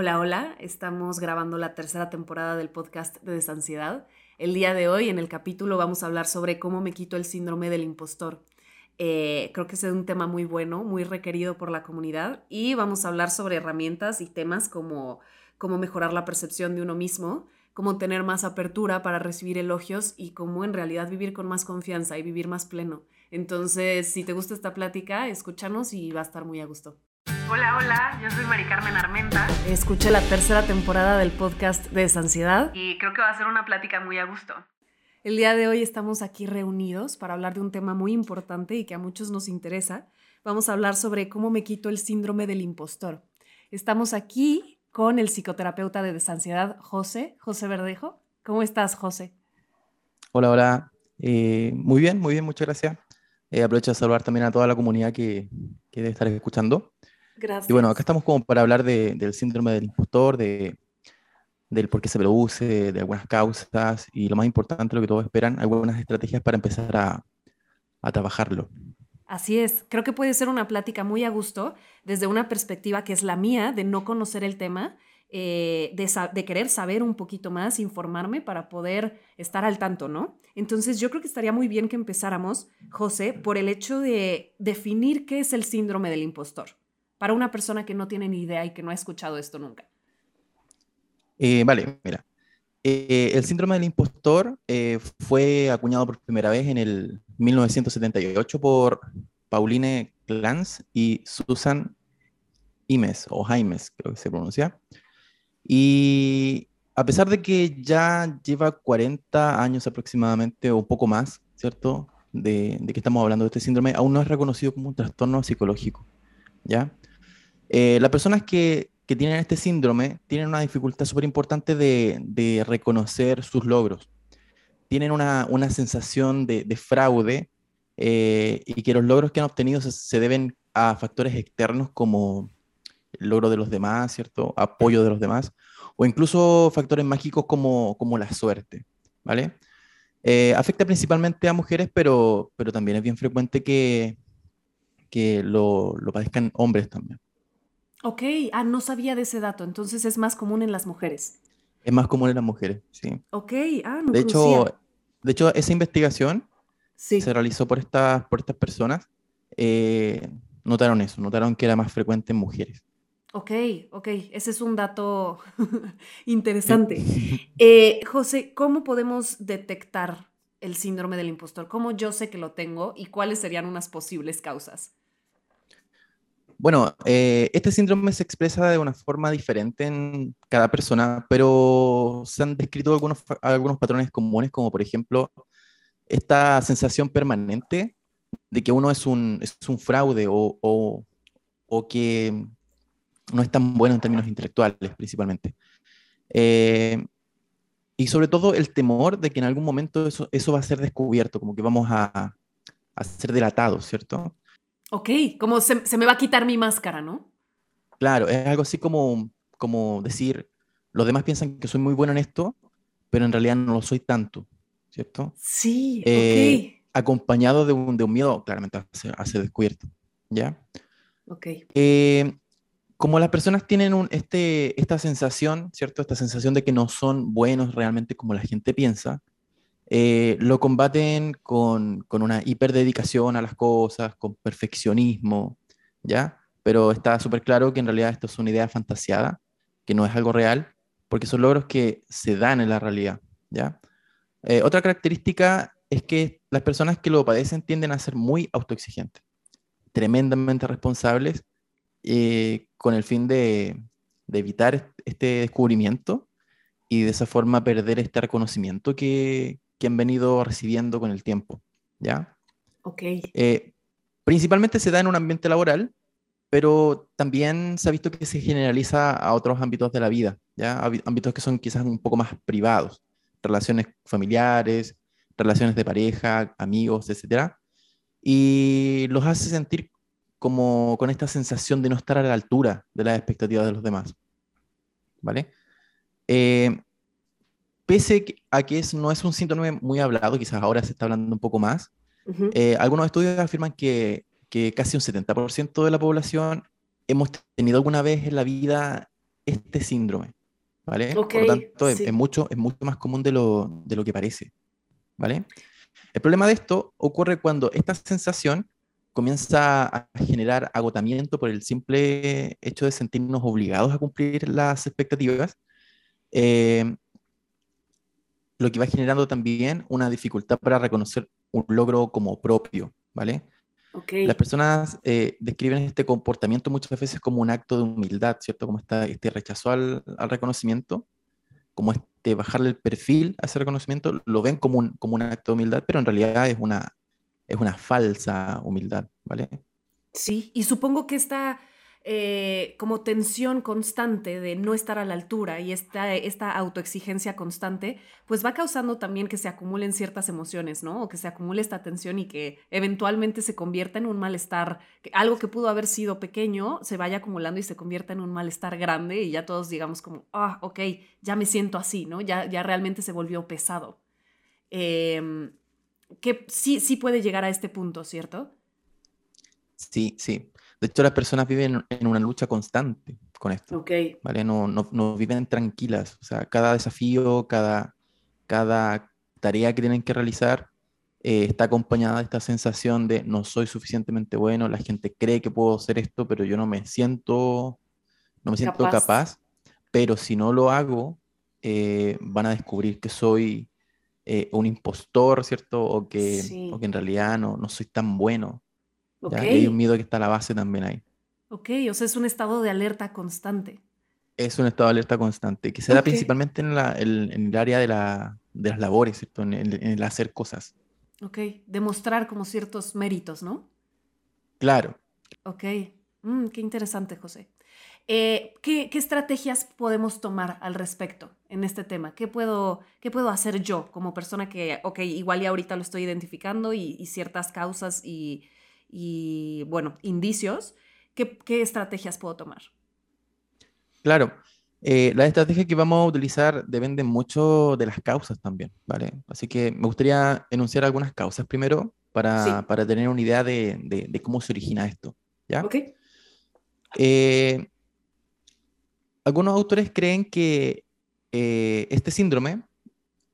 Hola, hola, estamos grabando la tercera temporada del podcast de Desansiedad. El día de hoy, en el capítulo, vamos a hablar sobre cómo me quito el síndrome del impostor. Eh, creo que es un tema muy bueno, muy requerido por la comunidad y vamos a hablar sobre herramientas y temas como cómo mejorar la percepción de uno mismo, cómo tener más apertura para recibir elogios y cómo en realidad vivir con más confianza y vivir más pleno. Entonces, si te gusta esta plática, escúchanos y va a estar muy a gusto. Hola, hola, yo soy Mari Carmen Armenta. Escuché la tercera temporada del podcast de Desansiedad. Y creo que va a ser una plática muy a gusto. El día de hoy estamos aquí reunidos para hablar de un tema muy importante y que a muchos nos interesa. Vamos a hablar sobre cómo me quito el síndrome del impostor. Estamos aquí con el psicoterapeuta de desansiedad, José, José Verdejo. ¿Cómo estás, José? Hola, hola. Eh, muy bien, muy bien, muchas gracias. Eh, aprovecho de saludar también a toda la comunidad que, que debe estar escuchando. Gracias. Y bueno, acá estamos como para hablar de, del síndrome del impostor, de, del por qué se produce, de algunas causas y lo más importante, lo que todos esperan, algunas estrategias para empezar a, a trabajarlo. Así es, creo que puede ser una plática muy a gusto desde una perspectiva que es la mía, de no conocer el tema, eh, de, de, querer saber un poquito más, informarme para poder estar al tanto, ¿no? Entonces yo creo que estaría muy bien que empezáramos, José, por el hecho de definir qué es el síndrome del impostor para una persona que no tiene ni idea y que no ha escuchado esto nunca? Eh, vale, mira. Eh, el síndrome del impostor eh, fue acuñado por primera vez en el 1978 por Pauline Clance y Susan Imes, o Jaimes, creo que se pronuncia. Y a pesar de que ya lleva 40 años aproximadamente, o un poco más, ¿cierto? De, de, que estamos hablando de este síndrome, aún no es reconocido como un trastorno psicológico, ¿ya? Eh, las personas que, que, tienen este síndrome tienen una dificultad súper importante de, reconocer sus logros. Tienen una, sensación de, de fraude eh, y que los logros que han obtenido se, deben a factores externos como el logro de los demás, ¿cierto? Apoyo de los demás, o incluso factores mágicos como, la suerte. Eh, afecta principalmente a mujeres, pero, pero también es bien frecuente que, que lo, lo padezcan hombres también. Ok, ah, no sabía de ese dato, entonces es más común en las mujeres. Es más común en las mujeres, sí. Ok, ah, no de hecho, de hecho, esa investigación sí. se realizó por estas, por estas personas. Eh, notaron eso, notaron que era más frecuente en mujeres. Ok, ok, ese es un dato interesante. Eh, José, ¿cómo podemos detectar el síndrome del impostor? ¿Cómo yo sé que lo tengo y cuáles serían unas posibles causas? Bueno, eh, este síndrome se expresa de una forma diferente en cada persona, pero se han descrito algunos, algunos patrones comunes, como por ejemplo esta sensación permanente de que uno es un, es un fraude o, o, que no es tan bueno en términos intelectuales, principalmente. Eh, y sobre todo el temor de que en algún momento eso, eso va a ser descubierto, como que vamos a, a ser delatados, ¿cierto? Ok, como se, se, me va a quitar mi máscara, ¿no? Claro, es algo así como, como decir, los demás piensan que soy muy bueno en esto, pero en realidad no lo soy tanto, ¿cierto? Sí, eh, ok. Acompañado de un, de un miedo, claramente, a ser, a ser, descubierto, ¿ya? Ok. Eh, como las personas tienen un, este, esta sensación, ¿cierto? Esta sensación de que no son buenos realmente como la gente piensa, eh, lo combaten con, con, una hiperdedicación a las cosas, con perfeccionismo, ¿ya? Pero está súper claro que en realidad esto es una idea fantasiada, que no es algo real, porque son logros que se dan en la realidad, ¿ya? Eh, otra característica es que las personas que lo padecen tienden a ser muy autoexigentes, tremendamente responsables, eh, con el fin de, de evitar este descubrimiento y de esa forma perder este reconocimiento que, que han venido recibiendo con el tiempo, ¿ya? Ok. Eh, principalmente se da en un ambiente laboral, pero también se ha visto que se generaliza a otros ámbitos de la vida, ¿ya? Ámbitos que son quizás un poco más privados, relaciones familiares, relaciones de pareja, amigos, etc. Y los hace sentir como con esta sensación de no estar a la altura de las expectativas de los demás, ¿vale? Eh, pese a que es, no es un síntoma muy hablado, quizás ahora se está hablando un poco más, uh -huh. eh, algunos estudios afirman que, que casi un 70% de la población hemos tenido alguna vez en la vida este síndrome, ¿vale? Por lo tanto, es, mucho, es mucho más común de lo, de lo que parece, ¿vale? El problema de esto ocurre cuando esta sensación comienza a generar agotamiento por el simple hecho de sentirnos obligados a cumplir las expectativas, eh, lo que va generando también una dificultad para reconocer un logro como propio, ¿vale? Las personas eh, describen este comportamiento muchas veces como un acto de humildad, ¿cierto? Como está este rechazo al, al, reconocimiento, como este bajarle el perfil a ese reconocimiento, lo ven como un, como un acto de humildad, pero en realidad es una, es una falsa humildad, ¿vale? Sí, y supongo que esta eh, como tensión constante de no estar a la altura y esta, esta autoexigencia constante, pues va causando también que se acumulen ciertas emociones, ¿no? O que se acumule esta tensión y que eventualmente se convierta en un malestar, algo que pudo haber sido pequeño, se vaya acumulando y se convierta en un malestar grande y ya todos digamos como, ah, ok, ya me siento así, ¿no? Ya, ya realmente se volvió pesado. Eh, que sí, sí puede llegar a este punto, ¿cierto? Sí, sí. De hecho, las personas viven en una lucha constante con esto. Ok. ¿vale? No, no, no viven tranquilas. O sea, cada desafío, cada, cada tarea que tienen que realizar eh, está acompañada de esta sensación de no soy suficientemente bueno, la gente cree que puedo hacer esto, pero yo no me siento, no me siento capaz. pero si no lo hago, eh, van a descubrir que soy eh, un impostor, ¿cierto? O que, o que en realidad no, no soy tan bueno. Okay. hay un miedo que está a la base también ahí. Ok, o sea, es un estado de alerta constante. Es un estado de alerta constante, que se da principalmente en, la, en, el área de, la, de, las labores, ¿cierto? En el, en el, hacer cosas. Ok, demostrar como ciertos méritos, ¿no? Claro. Ok, mm, qué interesante, José. Eh, ¿qué, estrategias podemos tomar al respecto en este tema? ¿Qué puedo, qué puedo hacer yo como persona que, ok, igual ya ahorita lo estoy identificando y, ciertas causas y, bueno, indicios? ¿Qué, estrategias puedo tomar? Claro, eh, las estrategias que vamos a utilizar dependen mucho de las causas también, ¿vale? Así que me gustaría enunciar algunas causas primero para, para tener una idea de, de, cómo se origina esto, ¿ya? Ok. Eh, algunos autores creen que eh, este síndrome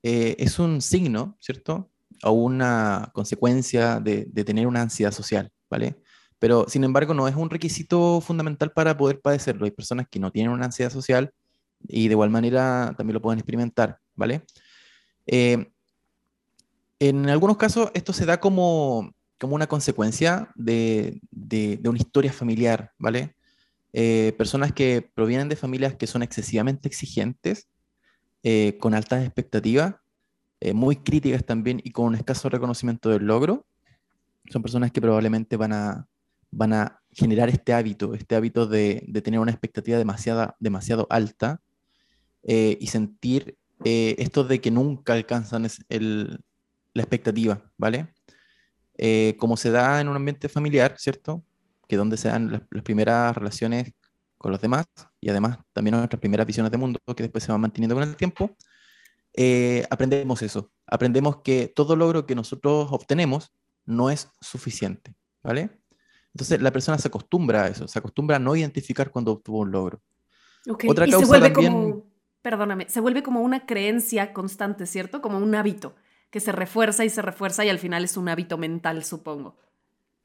eh, es un signo, ¿cierto? O una consecuencia de, tener una ansiedad social, ¿vale? Pero, sin embargo, no es un requisito fundamental para poder padecerlo. Hay personas que no tienen una ansiedad social y de igual manera también lo pueden experimentar, ¿vale? Eh, en algunos casos esto se da como, como una consecuencia de, de, una historia familiar, ¿vale? Eh, personas que provienen de familias que son excesivamente exigentes, eh, con altas expectativas, eh, muy críticas también y con un escaso reconocimiento del logro, son personas que probablemente van a, van a generar este hábito, este hábito de, tener una expectativa demasiado, demasiado alta y sentir esto de que nunca alcanzan el, la expectativa, ¿vale? como se da en un ambiente familiar, ¿cierto? que donde se dan las, primeras relaciones con los demás y además también nuestras primeras visiones de mundo que después se van manteniendo con el tiempo, eh, aprendemos eso. Aprendemos que todo logro que nosotros obtenemos no es suficiente, ¿vale? Entonces la persona se acostumbra a eso, se acostumbra a no identificar cuando obtuvo un logro. Otra causa se vuelve también... como, perdóname, se vuelve como una creencia constante, ¿cierto? Como un hábito que se refuerza y se refuerza y al final es un hábito mental, supongo.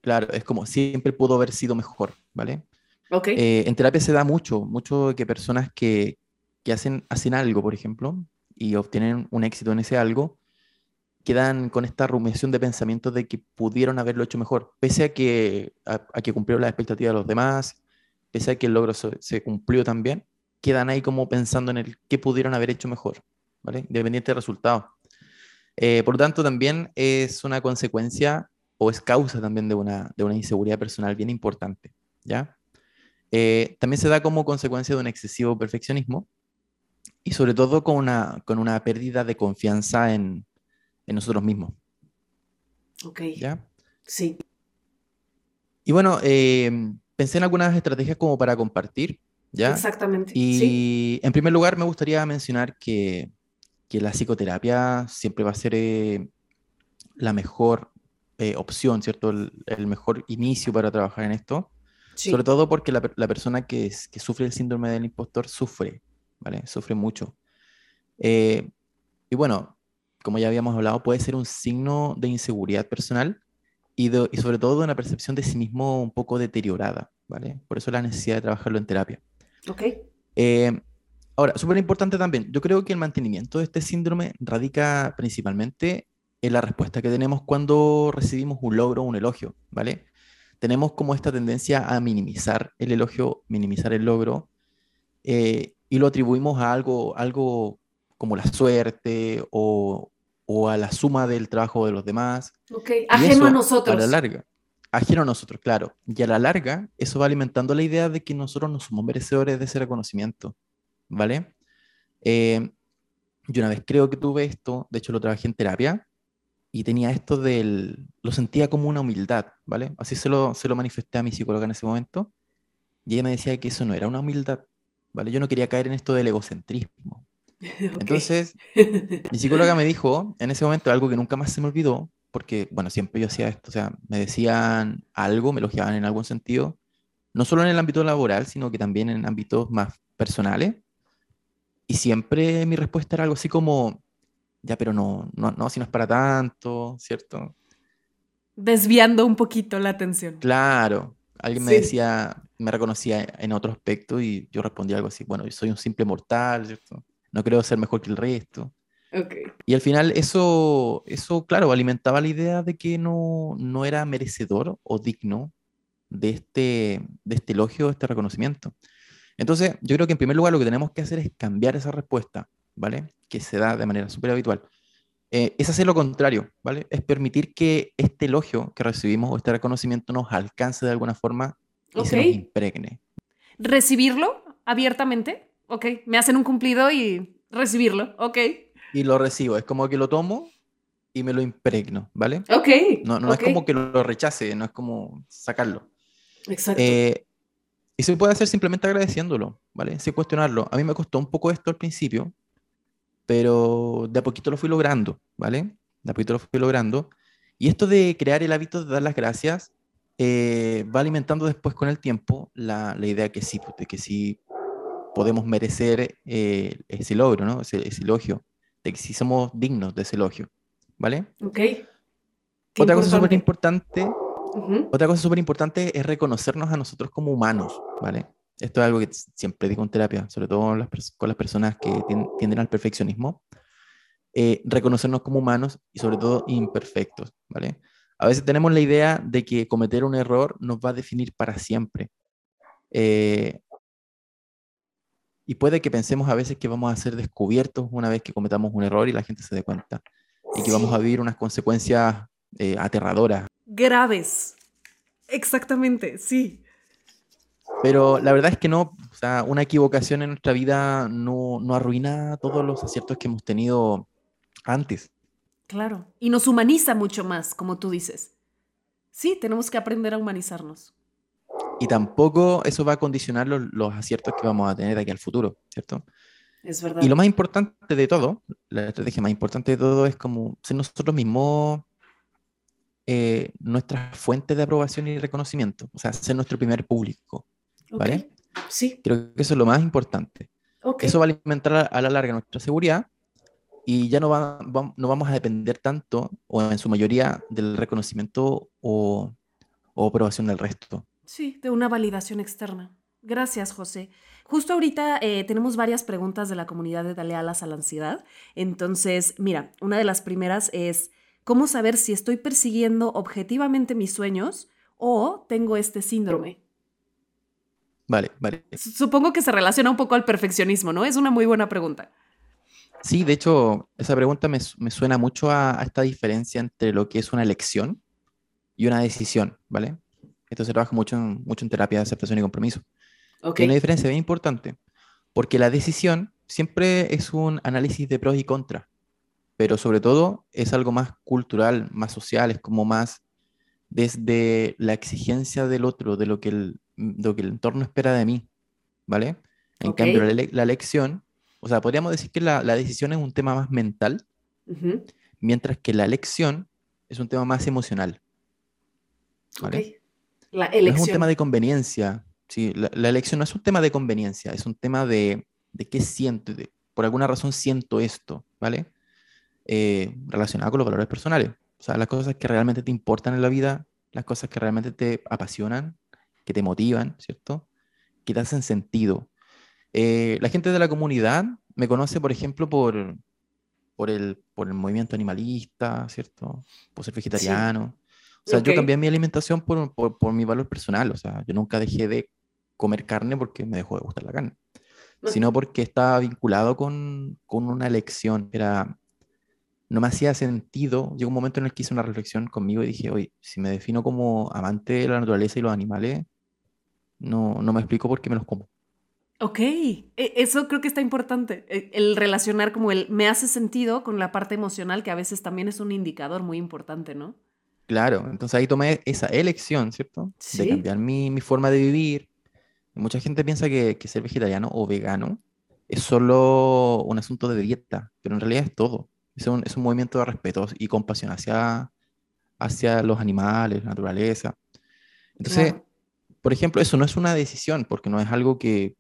Claro, es como siempre pudo haber sido mejor, ¿vale? Ok. Eh, en terapia se da mucho, mucho que personas que, que, hacen, hacen algo, por ejemplo, y obtienen un éxito en ese algo, quedan con esta rumiación de pensamientos de que pudieron haberlo hecho mejor, pese a que, a, que cumplieron las expectativas de los demás, pese a que el logro se, cumplió también, quedan ahí como pensando en el qué pudieron haber hecho mejor, ¿vale? Independiente del resultado. Eh, por lo tanto, también es una consecuencia o es causa también de una, de una inseguridad personal bien importante, ¿ya? Eh, también se da como consecuencia de un excesivo perfeccionismo y sobre todo con una, con una pérdida de confianza en, en nosotros mismos. Ok. ¿Ya? Sí. Y bueno, eh, pensé en algunas estrategias como para compartir, ¿ya? Exactamente. Y en primer lugar me gustaría mencionar que, que la psicoterapia siempre va a ser eh, la mejor eh, opción, ¿cierto? El, mejor inicio para trabajar en esto. Sobre todo porque la, la persona que, es, que, sufre el síndrome del impostor sufre, ¿vale? Sufre mucho. Eh, y bueno, como ya habíamos hablado, puede ser un signo de inseguridad personal y, y, sobre todo de una percepción de sí mismo un poco deteriorada, ¿vale? Por eso la necesidad de trabajarlo en terapia. Ok. Eh, ahora, súper importante también, yo creo que el mantenimiento de este síndrome radica principalmente en la respuesta que tenemos cuando recibimos un logro o un elogio, ¿vale? Tenemos como esta tendencia a minimizar el elogio, minimizar el logro, eh, y lo atribuimos a algo, algo como la suerte o, o a la suma del trabajo de los demás. Ok, ajeno a nosotros. A la larga, ajeno a nosotros, claro. Y a la larga, eso va alimentando la idea de que nosotros no somos merecedores de ese reconocimiento, ¿vale? Eh, yo una vez creo que tuve esto, de hecho lo trabajé en terapia, y tenía esto del, lo sentía como una humildad, ¿vale? Así se lo, se lo manifesté a mi psicóloga en ese momento, y ella me decía que eso no era una humildad, ¿vale? Yo no quería caer en esto del egocentrismo, entonces, mi psicóloga me dijo en ese momento algo que nunca más se me olvidó, porque, bueno, siempre yo hacía esto, o sea, me decían algo, me elogiaban en algún sentido, no solo en el ámbito laboral, sino que también en ámbitos más personales. Y siempre mi respuesta era algo así como, ya, pero no, no, no, si no es para tanto, ¿cierto? Desviando un poquito la atención. Claro, alguien me decía, me reconocía en otro aspecto y yo respondía algo así, bueno, yo soy un simple mortal, ¿cierto? no creo ser mejor que el resto. Okay. Y al final eso, eso, claro, alimentaba la idea de que no, no era merecedor o digno de este, de este elogio, de este reconocimiento. Entonces, yo creo que en primer lugar lo que tenemos que hacer es cambiar esa respuesta, ¿vale? Que se da de manera súper habitual. Eh, es hacer lo contrario, ¿vale? Es permitir que este elogio que recibimos o este reconocimiento nos alcance de alguna forma y se nos impregne. ¿Recibirlo abiertamente? ok, me hacen un cumplido y recibirlo, ok. Y lo recibo, es como que lo tomo y me lo impregno, ¿vale? Ok. No, no es como que lo rechace, no es como sacarlo. Exacto. Eh, y se puede hacer simplemente agradeciéndolo, ¿vale? Sin cuestionarlo. A mí me costó un poco esto al principio, pero de a poquito lo fui logrando, ¿vale? De a poquito lo fui logrando. Y esto de crear el hábito de dar las gracias eh, va alimentando después con el tiempo la, la idea que sí, pues, de que sí podemos merecer eh, ese logro, ¿no? Ese, elogio, de que sí somos dignos de ese elogio, ¿vale? Ok. Otra cosa súper importante, otra cosa súper importante es reconocernos a nosotros como humanos, ¿vale? Esto es algo que siempre digo en terapia, sobre todo con las, personas que tienden al perfeccionismo. Eh, reconocernos como humanos y sobre todo imperfectos, ¿vale? A veces tenemos la idea de que cometer un error nos va a definir para siempre. Eh, y puede que pensemos a veces que vamos a ser descubiertos una vez que cometamos un error y la gente se dé cuenta. Y que vamos a vivir unas consecuencias eh, aterradoras. Graves. Exactamente, sí. Pero la verdad es que no, o sea, una equivocación en nuestra vida no, no arruina todos los aciertos que hemos tenido antes. Claro, y nos humaniza mucho más, como tú dices. Sí, tenemos que aprender a humanizarnos y tampoco eso va a condicionar los, los, aciertos que vamos a tener de aquí al futuro, ¿cierto? Es verdad. Y lo más importante de todo, la estrategia más importante de todo es como ser nosotros mismos eh, nuestra fuente de aprobación y reconocimiento, o sea, ser nuestro primer público, ¿vale? Sí. Creo que eso es lo más importante. Eso va a alimentar a la larga nuestra seguridad y ya no, va, no vamos a depender tanto, o en su mayoría, del reconocimiento o, o aprobación del resto. Sí, de una validación externa. Gracias, José. Justo ahorita eh, tenemos varias preguntas de la comunidad de Dale Alas a la Ansiedad. Entonces, mira, una de las primeras es, ¿cómo saber si estoy persiguiendo objetivamente mis sueños o tengo este síndrome? Vale, vale. Supongo que se relaciona un poco al perfeccionismo, ¿no? Es una muy buena pregunta. Sí, de hecho, esa pregunta me, suena mucho a, a, esta diferencia entre lo que es una elección y una decisión, ¿vale? Esto se trabaja mucho en, mucho en terapia de aceptación y compromiso. Okay. Hay una diferencia bien importante, porque la decisión siempre es un análisis de pros y contras, pero sobre todo es algo más cultural, más social, es como más desde la exigencia del otro, de lo que el, lo que el entorno espera de mí, ¿vale? En Okay. cambio, la, la elección, o sea, podríamos decir que la, la decisión es un tema más mental, Ujú. mientras que la elección es un tema más emocional. ¿vale? Ok. La elección. No es un tema de conveniencia. Sí, la, la, elección no es un tema de conveniencia, es un tema de, de qué siento. De, por alguna razón siento esto, ¿vale? Eh, relacionado con los valores personales. O sea, las cosas que realmente te importan en la vida, las cosas que realmente te apasionan, que te motivan, ¿cierto? Que te hacen sentido. Eh, la gente de la comunidad me conoce, por ejemplo, por, por, el, por el movimiento animalista, ¿cierto? Por ser vegetariano. O sea, yo cambié mi alimentación por, por, por, mi valor personal. O sea, yo nunca dejé de comer carne porque me dejó de gustar la carne, sino porque estaba vinculado con, con una elección. Era, no me hacía sentido. Llegó un momento en el que hice una reflexión conmigo y dije, oye, si me defino como amante de la naturaleza y los animales, no, no me explico por qué me los como. Ok, e, eso creo que está importante, e, el relacionar como el me hace sentido con la parte emocional, que a veces también es un indicador muy importante, ¿no? Claro, entonces ahí tomé esa elección, ¿cierto? ¿Sí? De cambiar mi, mi, forma de vivir. Mucha gente piensa que, que, ser vegetariano o vegano es solo un asunto de dieta, pero en realidad es todo. Es un, es un movimiento de respeto y compasión hacia, hacia los animales, la naturaleza. Entonces, claro. por ejemplo, eso no es una decisión, porque no es algo que,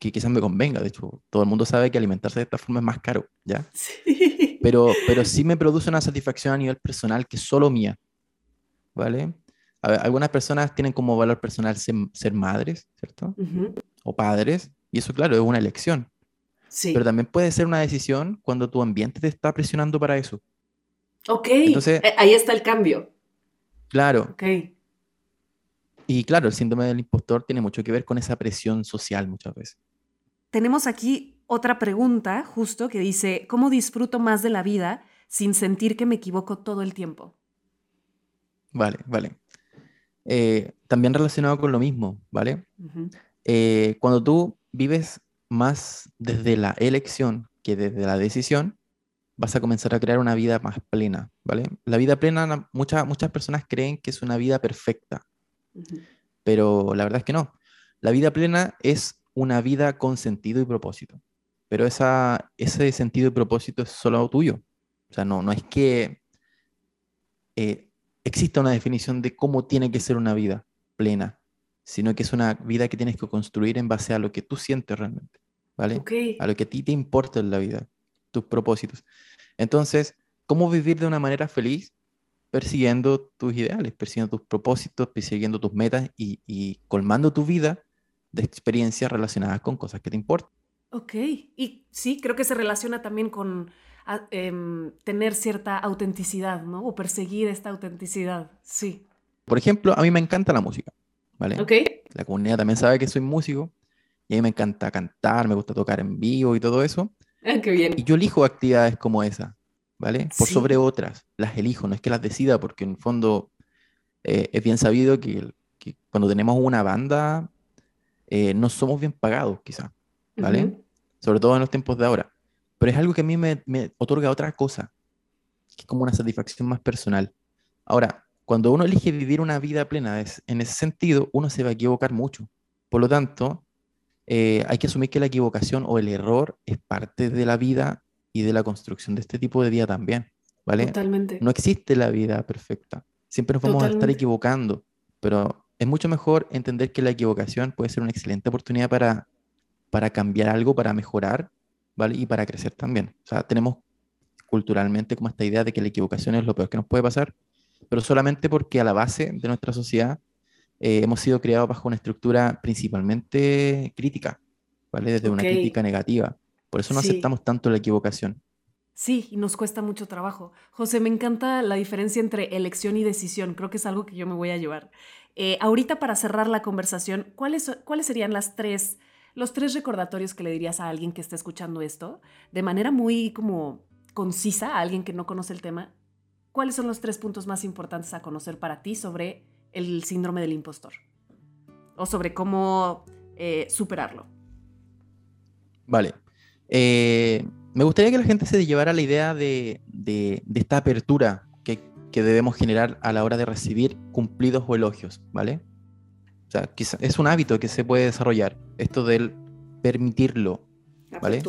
que quizás me convenga. De hecho, todo el mundo sabe que alimentarse de esta forma es más caro, ¿ya? Sí. Pero, pero sí me produce una satisfacción a nivel personal que es solo mía, ¿vale? Ver, algunas personas tienen como valor personal ser, ser madres, ¿cierto? Uh -huh. O padres, y eso, claro, es una elección. Sí. Pero también puede ser una decisión cuando tu ambiente te está presionando para eso. Ok, Entonces, ahí está el cambio. Claro. Ok. Y claro, el síndrome del impostor tiene mucho que ver con esa presión social muchas veces tenemos aquí otra pregunta justo que dice, ¿cómo disfruto más de la vida sin sentir que me equivoco todo el tiempo? Vale, vale. Eh, también relacionado con lo mismo, ¿vale? Uh -huh. eh, cuando tú vives más desde la elección que desde la decisión, vas a comenzar a crear una vida más plena, ¿vale? La vida plena, muchas, muchas personas creen que es una vida perfecta, uh -huh. pero la verdad es que no. La vida plena es una vida con sentido y propósito. Pero esa, ese sentido y propósito es solo tuyo. O sea, no, no es que eh, exista una definición de cómo tiene que ser una vida plena, sino que es una vida que tienes que construir en base a lo que tú sientes realmente, ¿vale? Okay. A lo que a ti te importa en la vida, tus propósitos. Entonces, ¿cómo vivir de una manera feliz? Persiguiendo tus ideales, persiguiendo tus propósitos, persiguiendo tus metas y, y colmando tu vida de experiencias relacionadas con cosas que te importan. Ok, y sí, creo que se relaciona también con a, eh, tener cierta autenticidad, ¿no? O perseguir esta autenticidad, sí. Por ejemplo, a mí me encanta la música, ¿vale? Ok. La comunidad también sabe que soy músico y a mí me encanta cantar, me gusta tocar en vivo y todo eso. Ah, qué bien. Y yo elijo actividades como esa, ¿vale? Por sí. sobre otras, las elijo, no es que las decida, porque en el fondo eh, es bien sabido que, que cuando tenemos una banda eh, no somos bien pagados, quizá, ¿vale? Uh -huh. Sobre todo en los tiempos de ahora. Pero es algo que a mí me, me, otorga otra cosa, que es como una satisfacción más personal. Ahora, cuando uno elige vivir una vida plena es, en ese sentido, uno se va a equivocar mucho. Por lo tanto, eh, hay que asumir que la equivocación o el error es parte de la vida y de la construcción de este tipo de vida también, ¿vale? Totalmente. No existe la vida perfecta. Siempre nos vamos Totalmente. a estar equivocando, pero es mucho mejor entender que la equivocación puede ser una excelente oportunidad para, para cambiar algo, para mejorar, ¿vale? Y para crecer también. O sea, tenemos culturalmente como esta idea de que la equivocación es lo peor que nos puede pasar, pero solamente porque a la base de nuestra sociedad eh, hemos sido creados bajo una estructura principalmente crítica, ¿vale? Desde okay. una crítica negativa. Por eso no sí. aceptamos tanto la equivocación. Sí, y nos cuesta mucho trabajo. José, me encanta la diferencia entre elección y decisión. Creo que es algo que yo me voy a llevar. Eh, ahorita para cerrar la conversación, ¿cuáles, ¿cuáles serían las tres, los tres recordatorios que le dirías a alguien que está escuchando esto de manera muy como concisa, a alguien que no conoce el tema? ¿Cuáles son los tres puntos más importantes a conocer para ti sobre el síndrome del impostor? O sobre cómo eh, superarlo. Vale. Eh, me gustaría que la gente se llevara la idea de, de, de esta apertura que, debemos generar a la hora de recibir cumplidos o elogios, ¿vale? O sea, quizá, es un hábito que se puede desarrollar, esto del permitirlo, ¿vale?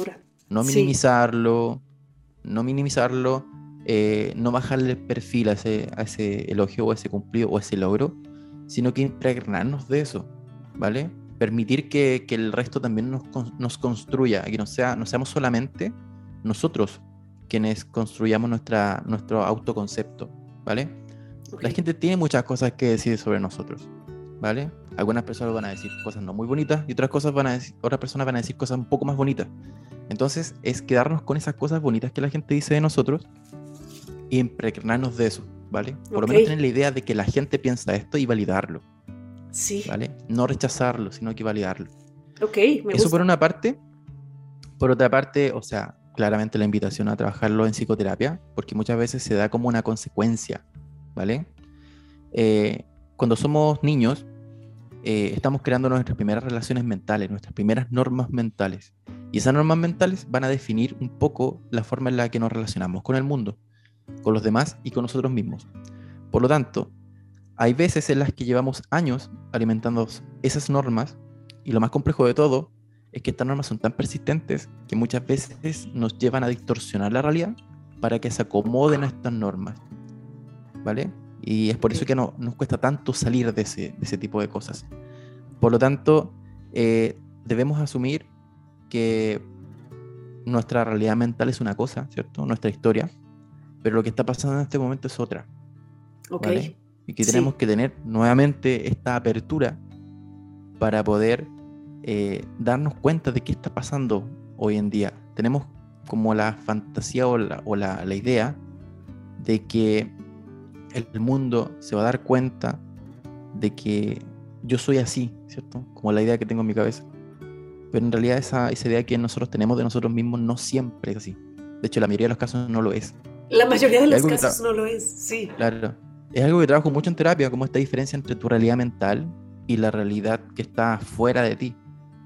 No minimizarlo, sí. no minimizarlo, eh, no bajarle el perfil a ese, a ese elogio o a ese cumplido o a ese logro, sino que impregnarnos de eso, ¿vale? Permitir que, que el resto también nos, nos construya, que no, sea, no seamos solamente nosotros quienes construyamos nuestra, nuestro autoconcepto, ¿vale? La gente tiene muchas cosas que decir sobre nosotros, ¿vale? Algunas personas van a decir cosas no muy bonitas y otras, cosas van a decir, otras personas van a decir cosas un poco más bonitas. Entonces es quedarnos con esas cosas bonitas que la gente dice de nosotros y impregnarnos de eso, ¿vale? Por lo menos tener la idea de que la gente piensa esto y validarlo. Sí. ¿Vale? No rechazarlo, sino que validarlo. Ok, me Eso por una parte. Por otra parte, o sea, claramente la invitación a trabajarlo en psicoterapia, porque muchas veces se da como una consecuencia, ¿vale? Eh, cuando somos niños, eh, estamos creando nuestras primeras relaciones mentales, nuestras primeras normas mentales. Y esas normas mentales van a definir un poco la forma en la que nos relacionamos con el mundo, con los demás y con nosotros mismos. Por lo tanto, hay veces en las que llevamos años alimentando esas normas y lo más complejo de todo es que estas normas son tan persistentes que muchas veces nos llevan a distorsionar la realidad para que se acomoden a estas normas. ¿Vale? Y es por eso que no, nos cuesta tanto salir de ese, de ese tipo de cosas. Por lo tanto, eh, debemos asumir que nuestra realidad mental es una cosa, ¿cierto? Nuestra historia, pero lo que está pasando en este momento es otra. Ok. Y que tenemos que tener nuevamente esta apertura para poder eh, darnos cuenta de qué está pasando hoy en día. Tenemos como la fantasía o la, o la, la idea de que el mundo se va a dar cuenta de que yo soy así, ¿cierto? Como la idea que tengo en mi cabeza. Pero en realidad esa, esa idea que nosotros tenemos de nosotros mismos no siempre es así. De hecho, la mayoría de los casos no lo es. La mayoría de los casos no lo es, sí. Claro. Es algo que trabajo mucho en terapia, como esta diferencia entre tu realidad mental y la realidad que está fuera de ti.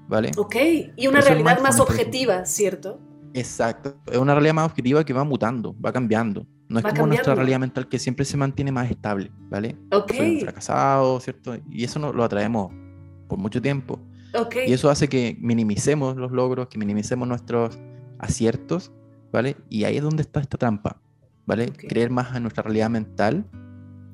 ¿Vale? Ok, y una realidad más objetiva, ¿cierto? Exacto, es una realidad más objetiva que va mutando, va cambiando. No es como nuestra realidad mental que siempre se mantiene más estable, ¿vale? Ok. Soy un fracasado, ¿cierto? Y eso no, lo atraemos por mucho tiempo. Ok. Y eso hace que minimicemos los logros, que minimicemos nuestros aciertos, ¿vale? Y ahí es donde está esta trampa, ¿vale? Creer más en nuestra realidad mental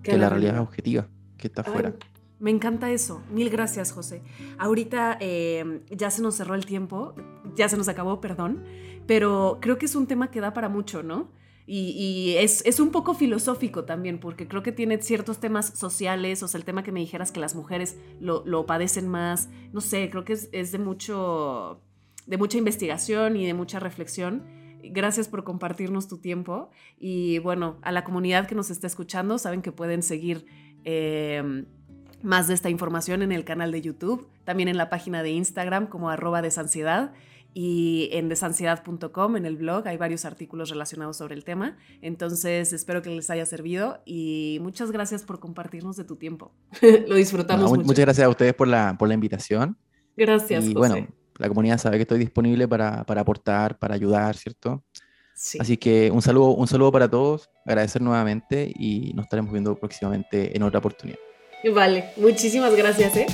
que, la realidad objetiva que está afuera. Me encanta eso. Mil gracias, José. Ahorita em, ya se nos cerró el tiempo, ya se nos acabó, perdón, pero creo que es un tema que da para mucho, ¿no? Y, es, un poco filosófico también, porque creo que tiene ciertos temas sociales, o sea, el tema que me dijeras que las mujeres lo, padecen más, no sé, creo que es, de, mucho, de mucha investigación y de mucha reflexión. Gracias por compartirnos tu tiempo y bueno, a la comunidad que nos está escuchando, saben que pueden seguir em, más de esta información en el canal de YouTube, también en la página de Instagram como arroba desansiedad y en desansiedad.com, en el blog, hay varios artículos relacionados sobre el tema. Entonces, espero que les haya servido y muchas gracias por compartirnos de tu tiempo. Lo disfrutamos mucho. Muchas gracias a ustedes por la, por la invitación. Gracias. Y bueno, la comunidad sabe que estoy disponible para, para aportar, para ayudar, ¿cierto? Sí. Así que un saludo, un saludo para todos, agradecer nuevamente y nos estaremos viendo próximamente en otra oportunidad. Vale, muchísimas gracias, ¿eh?